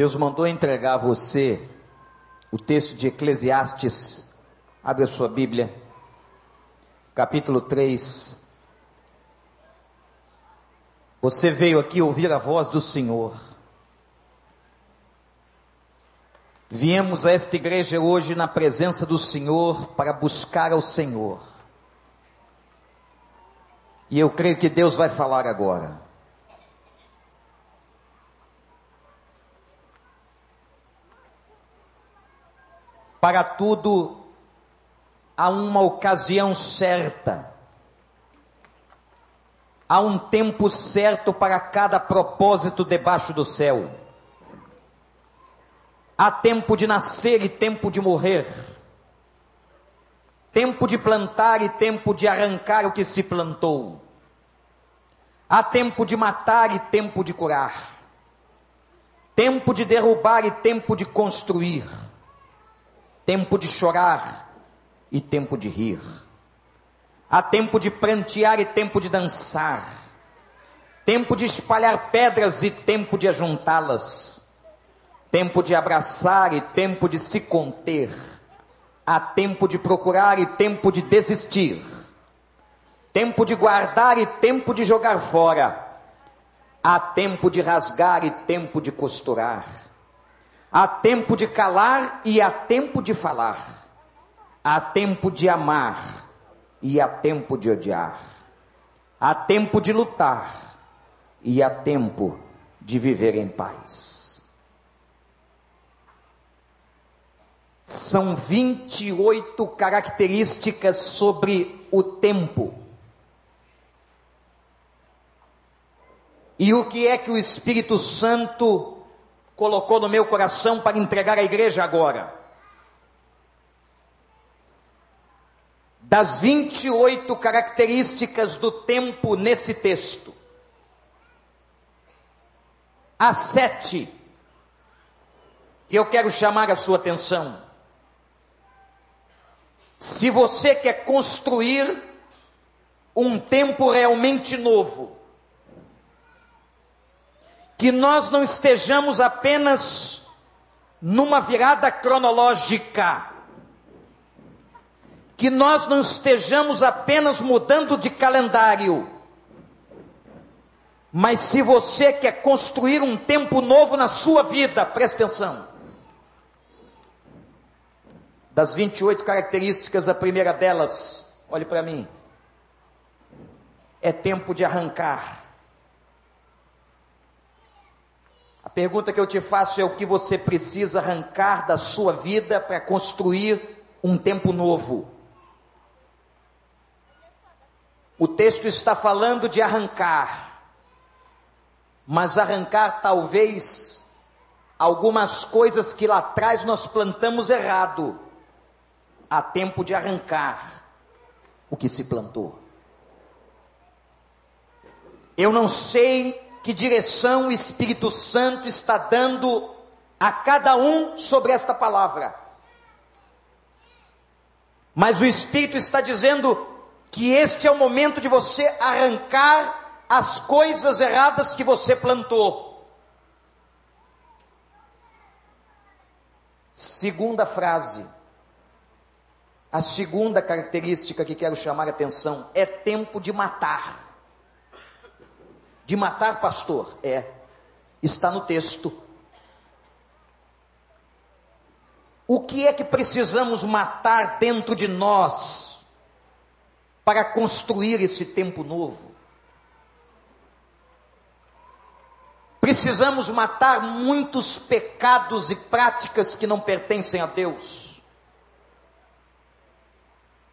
Deus mandou entregar a você o texto de Eclesiastes. Abre a sua Bíblia, capítulo 3. Você veio aqui ouvir a voz do Senhor. Viemos a esta igreja hoje na presença do Senhor para buscar ao Senhor. E eu creio que Deus vai falar agora. Para tudo há uma ocasião certa. Há um tempo certo para cada propósito debaixo do céu. Há tempo de nascer e tempo de morrer. Tempo de plantar e tempo de arrancar o que se plantou. Há tempo de matar e tempo de curar. Tempo de derrubar e tempo de construir tempo de chorar e tempo de rir. Há tempo de prantear e tempo de dançar. Tempo de espalhar pedras e tempo de ajuntá-las. Tempo de abraçar e tempo de se conter. Há tempo de procurar e tempo de desistir. Tempo de guardar e tempo de jogar fora. Há tempo de rasgar e tempo de costurar Há tempo de calar e há tempo de falar. Há tempo de amar e há tempo de odiar. Há tempo de lutar e há tempo de viver em paz. São 28 características sobre o tempo. E o que é que o Espírito Santo colocou no meu coração para entregar à igreja agora. Das 28 características do tempo nesse texto, há sete que eu quero chamar a sua atenção. Se você quer construir um tempo realmente novo, que nós não estejamos apenas numa virada cronológica, que nós não estejamos apenas mudando de calendário, mas se você quer construir um tempo novo na sua vida, preste atenção. Das 28 características, a primeira delas, olhe para mim, é tempo de arrancar A pergunta que eu te faço é o que você precisa arrancar da sua vida para construir um tempo novo. O texto está falando de arrancar, mas arrancar talvez algumas coisas que lá atrás nós plantamos errado. Há tempo de arrancar o que se plantou. Eu não sei que direção o Espírito Santo está dando a cada um sobre esta palavra. Mas o Espírito está dizendo que este é o momento de você arrancar as coisas erradas que você plantou. Segunda frase. A segunda característica que quero chamar a atenção é tempo de matar de matar pastor? É, está no texto. O que é que precisamos matar dentro de nós para construir esse tempo novo? Precisamos matar muitos pecados e práticas que não pertencem a Deus.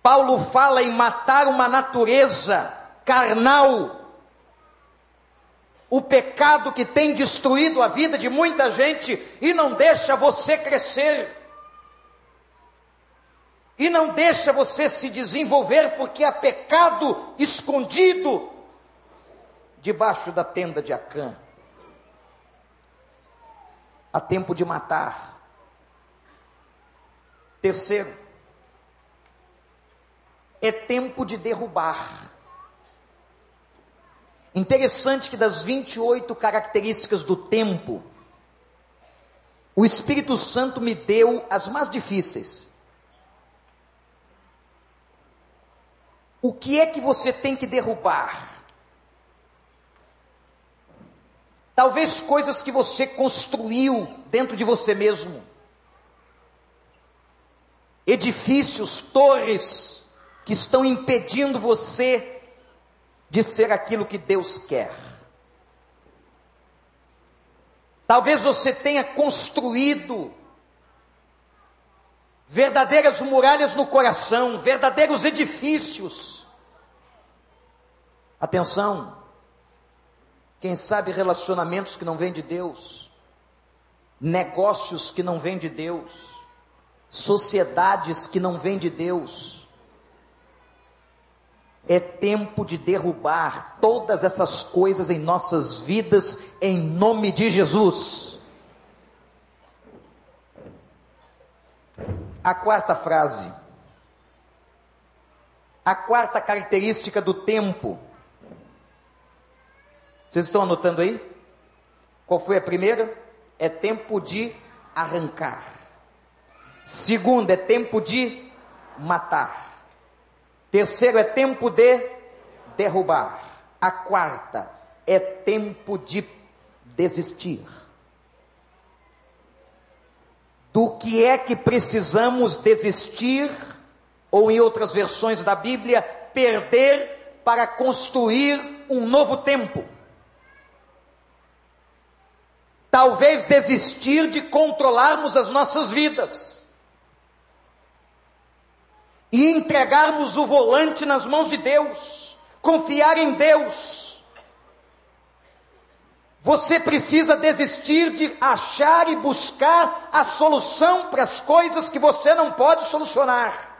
Paulo fala em matar uma natureza carnal o pecado que tem destruído a vida de muita gente e não deixa você crescer. E não deixa você se desenvolver porque há pecado escondido debaixo da tenda de Acã. Há tempo de matar. Terceiro, é tempo de derrubar. Interessante que das 28 características do tempo, o Espírito Santo me deu as mais difíceis. O que é que você tem que derrubar? Talvez coisas que você construiu dentro de você mesmo. Edifícios, torres que estão impedindo você de ser aquilo que Deus quer. Talvez você tenha construído verdadeiras muralhas no coração, verdadeiros edifícios. Atenção, quem sabe relacionamentos que não vêm de Deus, negócios que não vêm de Deus, sociedades que não vêm de Deus. É tempo de derrubar todas essas coisas em nossas vidas, em nome de Jesus. A quarta frase, a quarta característica do tempo vocês estão anotando aí? Qual foi a primeira? É tempo de arrancar. Segunda é tempo de matar. Terceiro é tempo de derrubar. A quarta é tempo de desistir. Do que é que precisamos desistir, ou em outras versões da Bíblia, perder para construir um novo tempo? talvez desistir de controlarmos as nossas vidas e entregarmos o volante nas mãos de Deus, confiar em Deus. Você precisa desistir de achar e buscar a solução para as coisas que você não pode solucionar.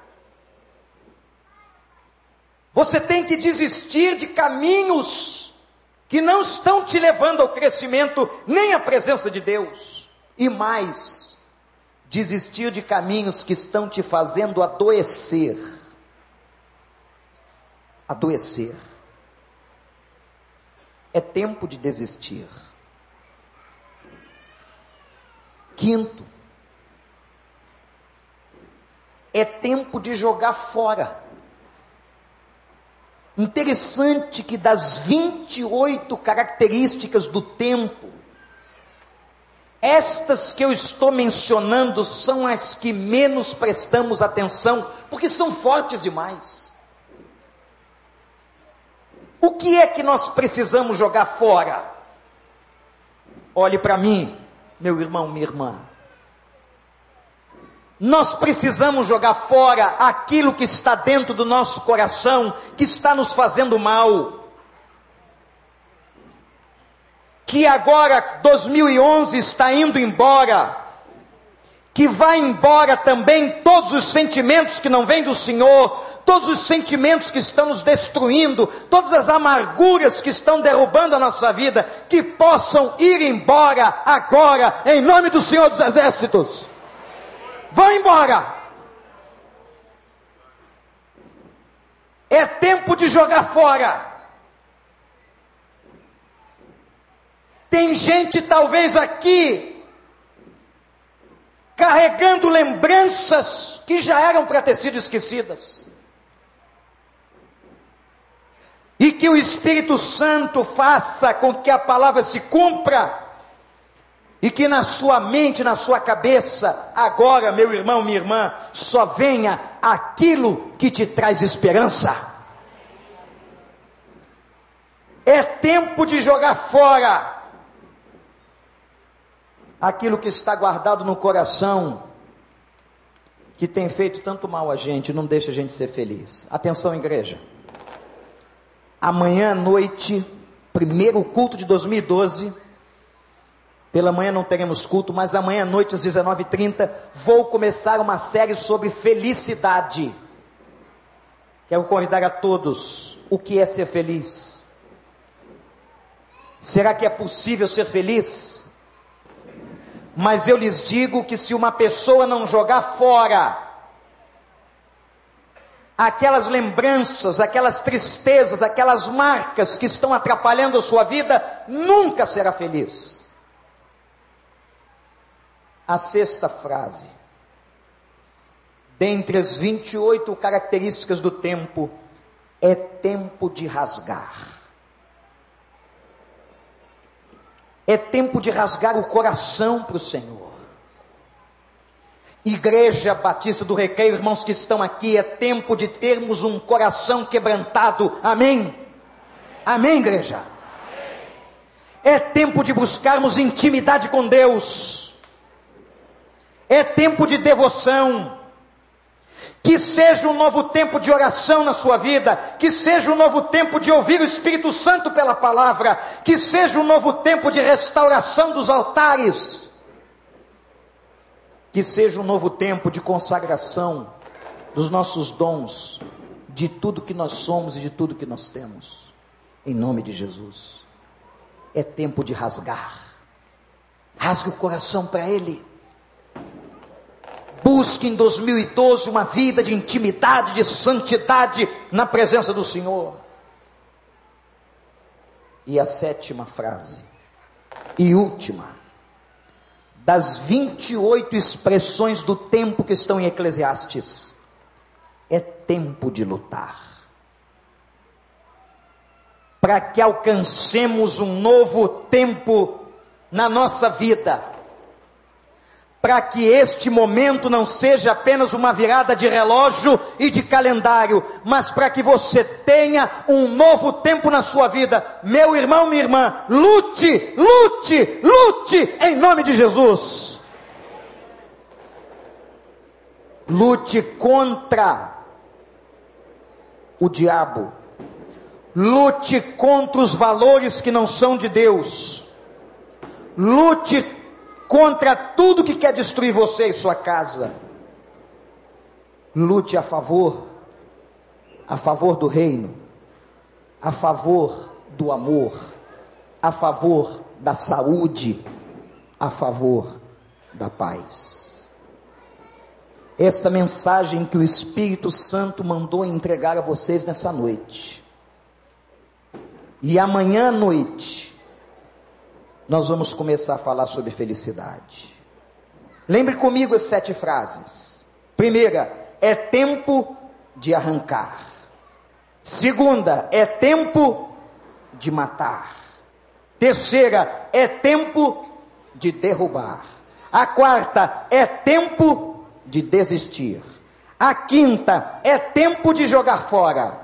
Você tem que desistir de caminhos que não estão te levando ao crescimento nem à presença de Deus, e mais, desistir de caminhos que estão te fazendo adoecer. Adoecer. É tempo de desistir. Quinto, é tempo de jogar fora Interessante que das 28 características do tempo, estas que eu estou mencionando são as que menos prestamos atenção, porque são fortes demais. O que é que nós precisamos jogar fora? Olhe para mim, meu irmão, minha irmã. Nós precisamos jogar fora aquilo que está dentro do nosso coração, que está nos fazendo mal. Que agora 2011 está indo embora. Que vai embora também todos os sentimentos que não vêm do Senhor, todos os sentimentos que estão nos destruindo, todas as amarguras que estão derrubando a nossa vida, que possam ir embora agora, em nome do Senhor dos Exércitos. Vão embora. É tempo de jogar fora. Tem gente talvez aqui carregando lembranças que já eram para ter sido esquecidas. E que o Espírito Santo faça com que a palavra se cumpra e que na sua mente, na sua cabeça, agora, meu irmão, minha irmã, só venha aquilo que te traz esperança. É tempo de jogar fora aquilo que está guardado no coração, que tem feito tanto mal a gente, não deixa a gente ser feliz. Atenção, igreja. Amanhã à noite, primeiro culto de 2012 pela manhã não teremos culto, mas amanhã à noite às 19h30 vou começar uma série sobre felicidade. Quero convidar a todos o que é ser feliz. Será que é possível ser feliz? Mas eu lhes digo que se uma pessoa não jogar fora aquelas lembranças, aquelas tristezas, aquelas marcas que estão atrapalhando a sua vida, nunca será feliz. A sexta frase. Dentre as 28 características do tempo, é tempo de rasgar. É tempo de rasgar o coração para o Senhor. Igreja Batista do Recreio, irmãos que estão aqui, é tempo de termos um coração quebrantado. Amém? Amém, igreja? É tempo de buscarmos intimidade com Deus. É tempo de devoção. Que seja um novo tempo de oração na sua vida, que seja um novo tempo de ouvir o Espírito Santo pela palavra, que seja um novo tempo de restauração dos altares, que seja um novo tempo de consagração dos nossos dons, de tudo que nós somos e de tudo que nós temos, em nome de Jesus. É tempo de rasgar, rasgue o coração para Ele. Busque em 2012 uma vida de intimidade, de santidade na presença do Senhor. E a sétima frase, e última, das 28 expressões do tempo que estão em Eclesiastes, é tempo de lutar. Para que alcancemos um novo tempo na nossa vida para que este momento não seja apenas uma virada de relógio e de calendário, mas para que você tenha um novo tempo na sua vida. Meu irmão, minha irmã, lute, lute, lute em nome de Jesus. Lute contra o diabo. Lute contra os valores que não são de Deus. Lute contra tudo que quer destruir você e sua casa. Lute a favor, a favor do reino, a favor do amor, a favor da saúde, a favor da paz. Esta mensagem que o Espírito Santo mandou entregar a vocês nessa noite. E amanhã à noite, nós vamos começar a falar sobre felicidade. Lembre comigo as sete frases. Primeira, é tempo de arrancar. Segunda, é tempo de matar. Terceira, é tempo de derrubar. A quarta, é tempo de desistir. A quinta, é tempo de jogar fora.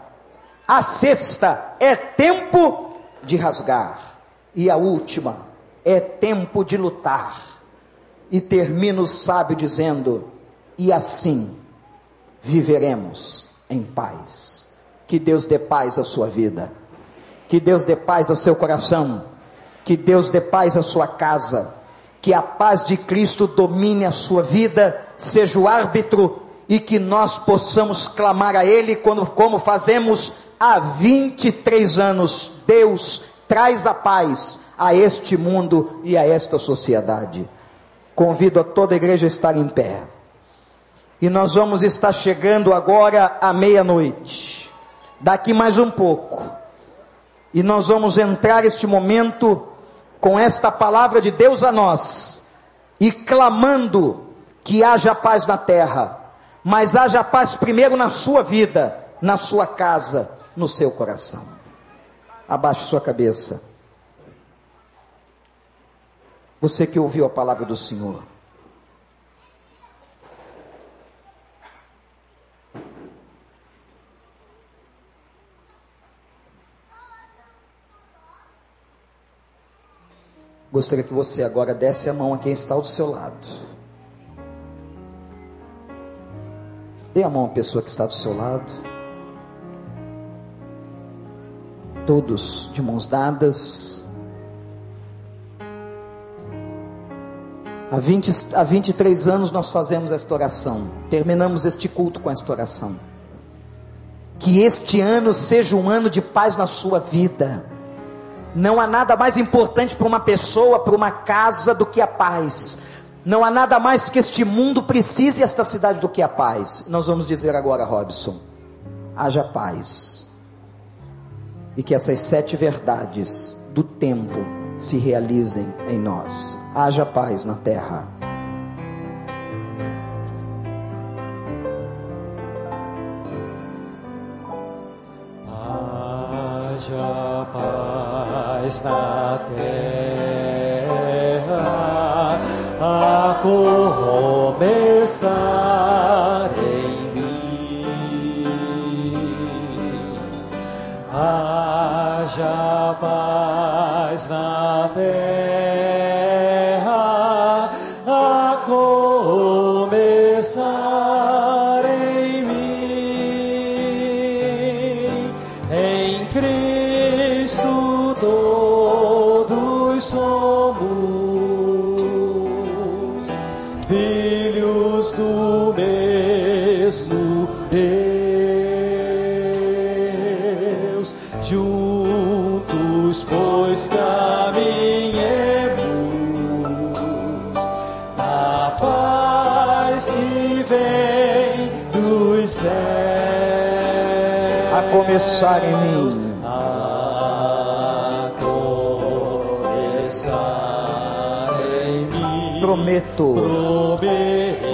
A sexta, é tempo de rasgar. E a última, é tempo de lutar. E termina o sábio dizendo: e assim viveremos em paz. Que Deus dê paz à sua vida, que Deus dê paz ao seu coração, que Deus dê paz à sua casa, que a paz de Cristo domine a sua vida, seja o árbitro e que nós possamos clamar a Ele quando, como fazemos há 23 anos. Deus traz a paz a este mundo e a esta sociedade. Convido a toda a igreja a estar em pé. E nós vamos estar chegando agora à meia-noite. Daqui mais um pouco. E nós vamos entrar este momento com esta palavra de Deus a nós e clamando que haja paz na terra, mas haja paz primeiro na sua vida, na sua casa, no seu coração. Abaixe sua cabeça. Você que ouviu a palavra do Senhor. Gostaria que você agora desse a mão a quem está ao seu lado. Dê a mão à pessoa que está do seu lado. Todos de mãos dadas. Há, 20, há 23 anos nós fazemos esta oração. Terminamos este culto com esta oração. Que este ano seja um ano de paz na sua vida. Não há nada mais importante para uma pessoa, para uma casa, do que a paz. Não há nada mais que este mundo precise, esta cidade, do que a paz. Nós vamos dizer agora, Robson: haja paz. E que essas sete verdades do tempo se realizem em nós. Haja paz na terra. Haja paz na terra, a começar em mim. Haja paz na terra Juntos, pois caminhemos na paz que vem dos céus. A começar em mim. A. Prometo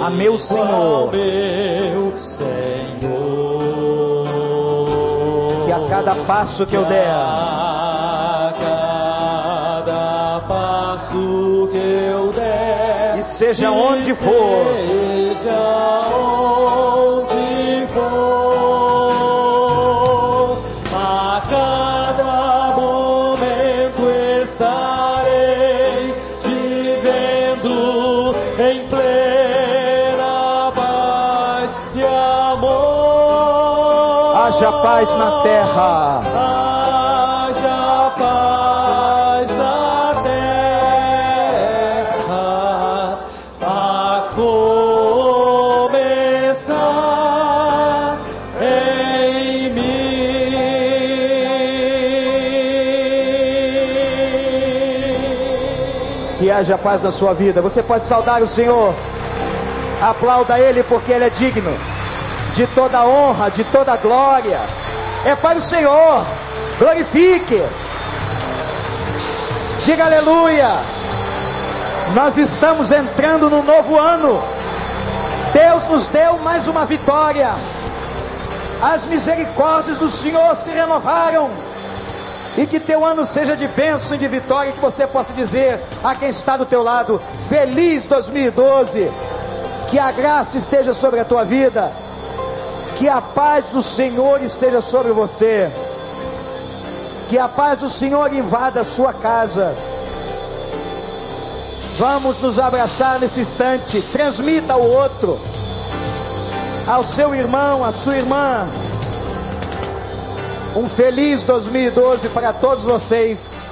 a meu Senhor meu Senhor que a cada passo que eu der, seja onde for, seja onde for, a cada momento estarei vivendo em plena paz e amor. haja paz na terra. Haja paz na sua vida. Você pode saudar o Senhor. Aplauda Ele porque Ele é digno de toda honra, de toda glória. É para o Senhor. Glorifique. Diga aleluia. Nós estamos entrando no novo ano. Deus nos deu mais uma vitória. As misericórdias do Senhor se renovaram. E que teu ano seja de bênção e de vitória, que você possa dizer a quem está do teu lado: Feliz 2012. Que a graça esteja sobre a tua vida. Que a paz do Senhor esteja sobre você. Que a paz do Senhor invada a sua casa. Vamos nos abraçar nesse instante. Transmita ao outro, ao seu irmão, à sua irmã. Um feliz 2012 para todos vocês.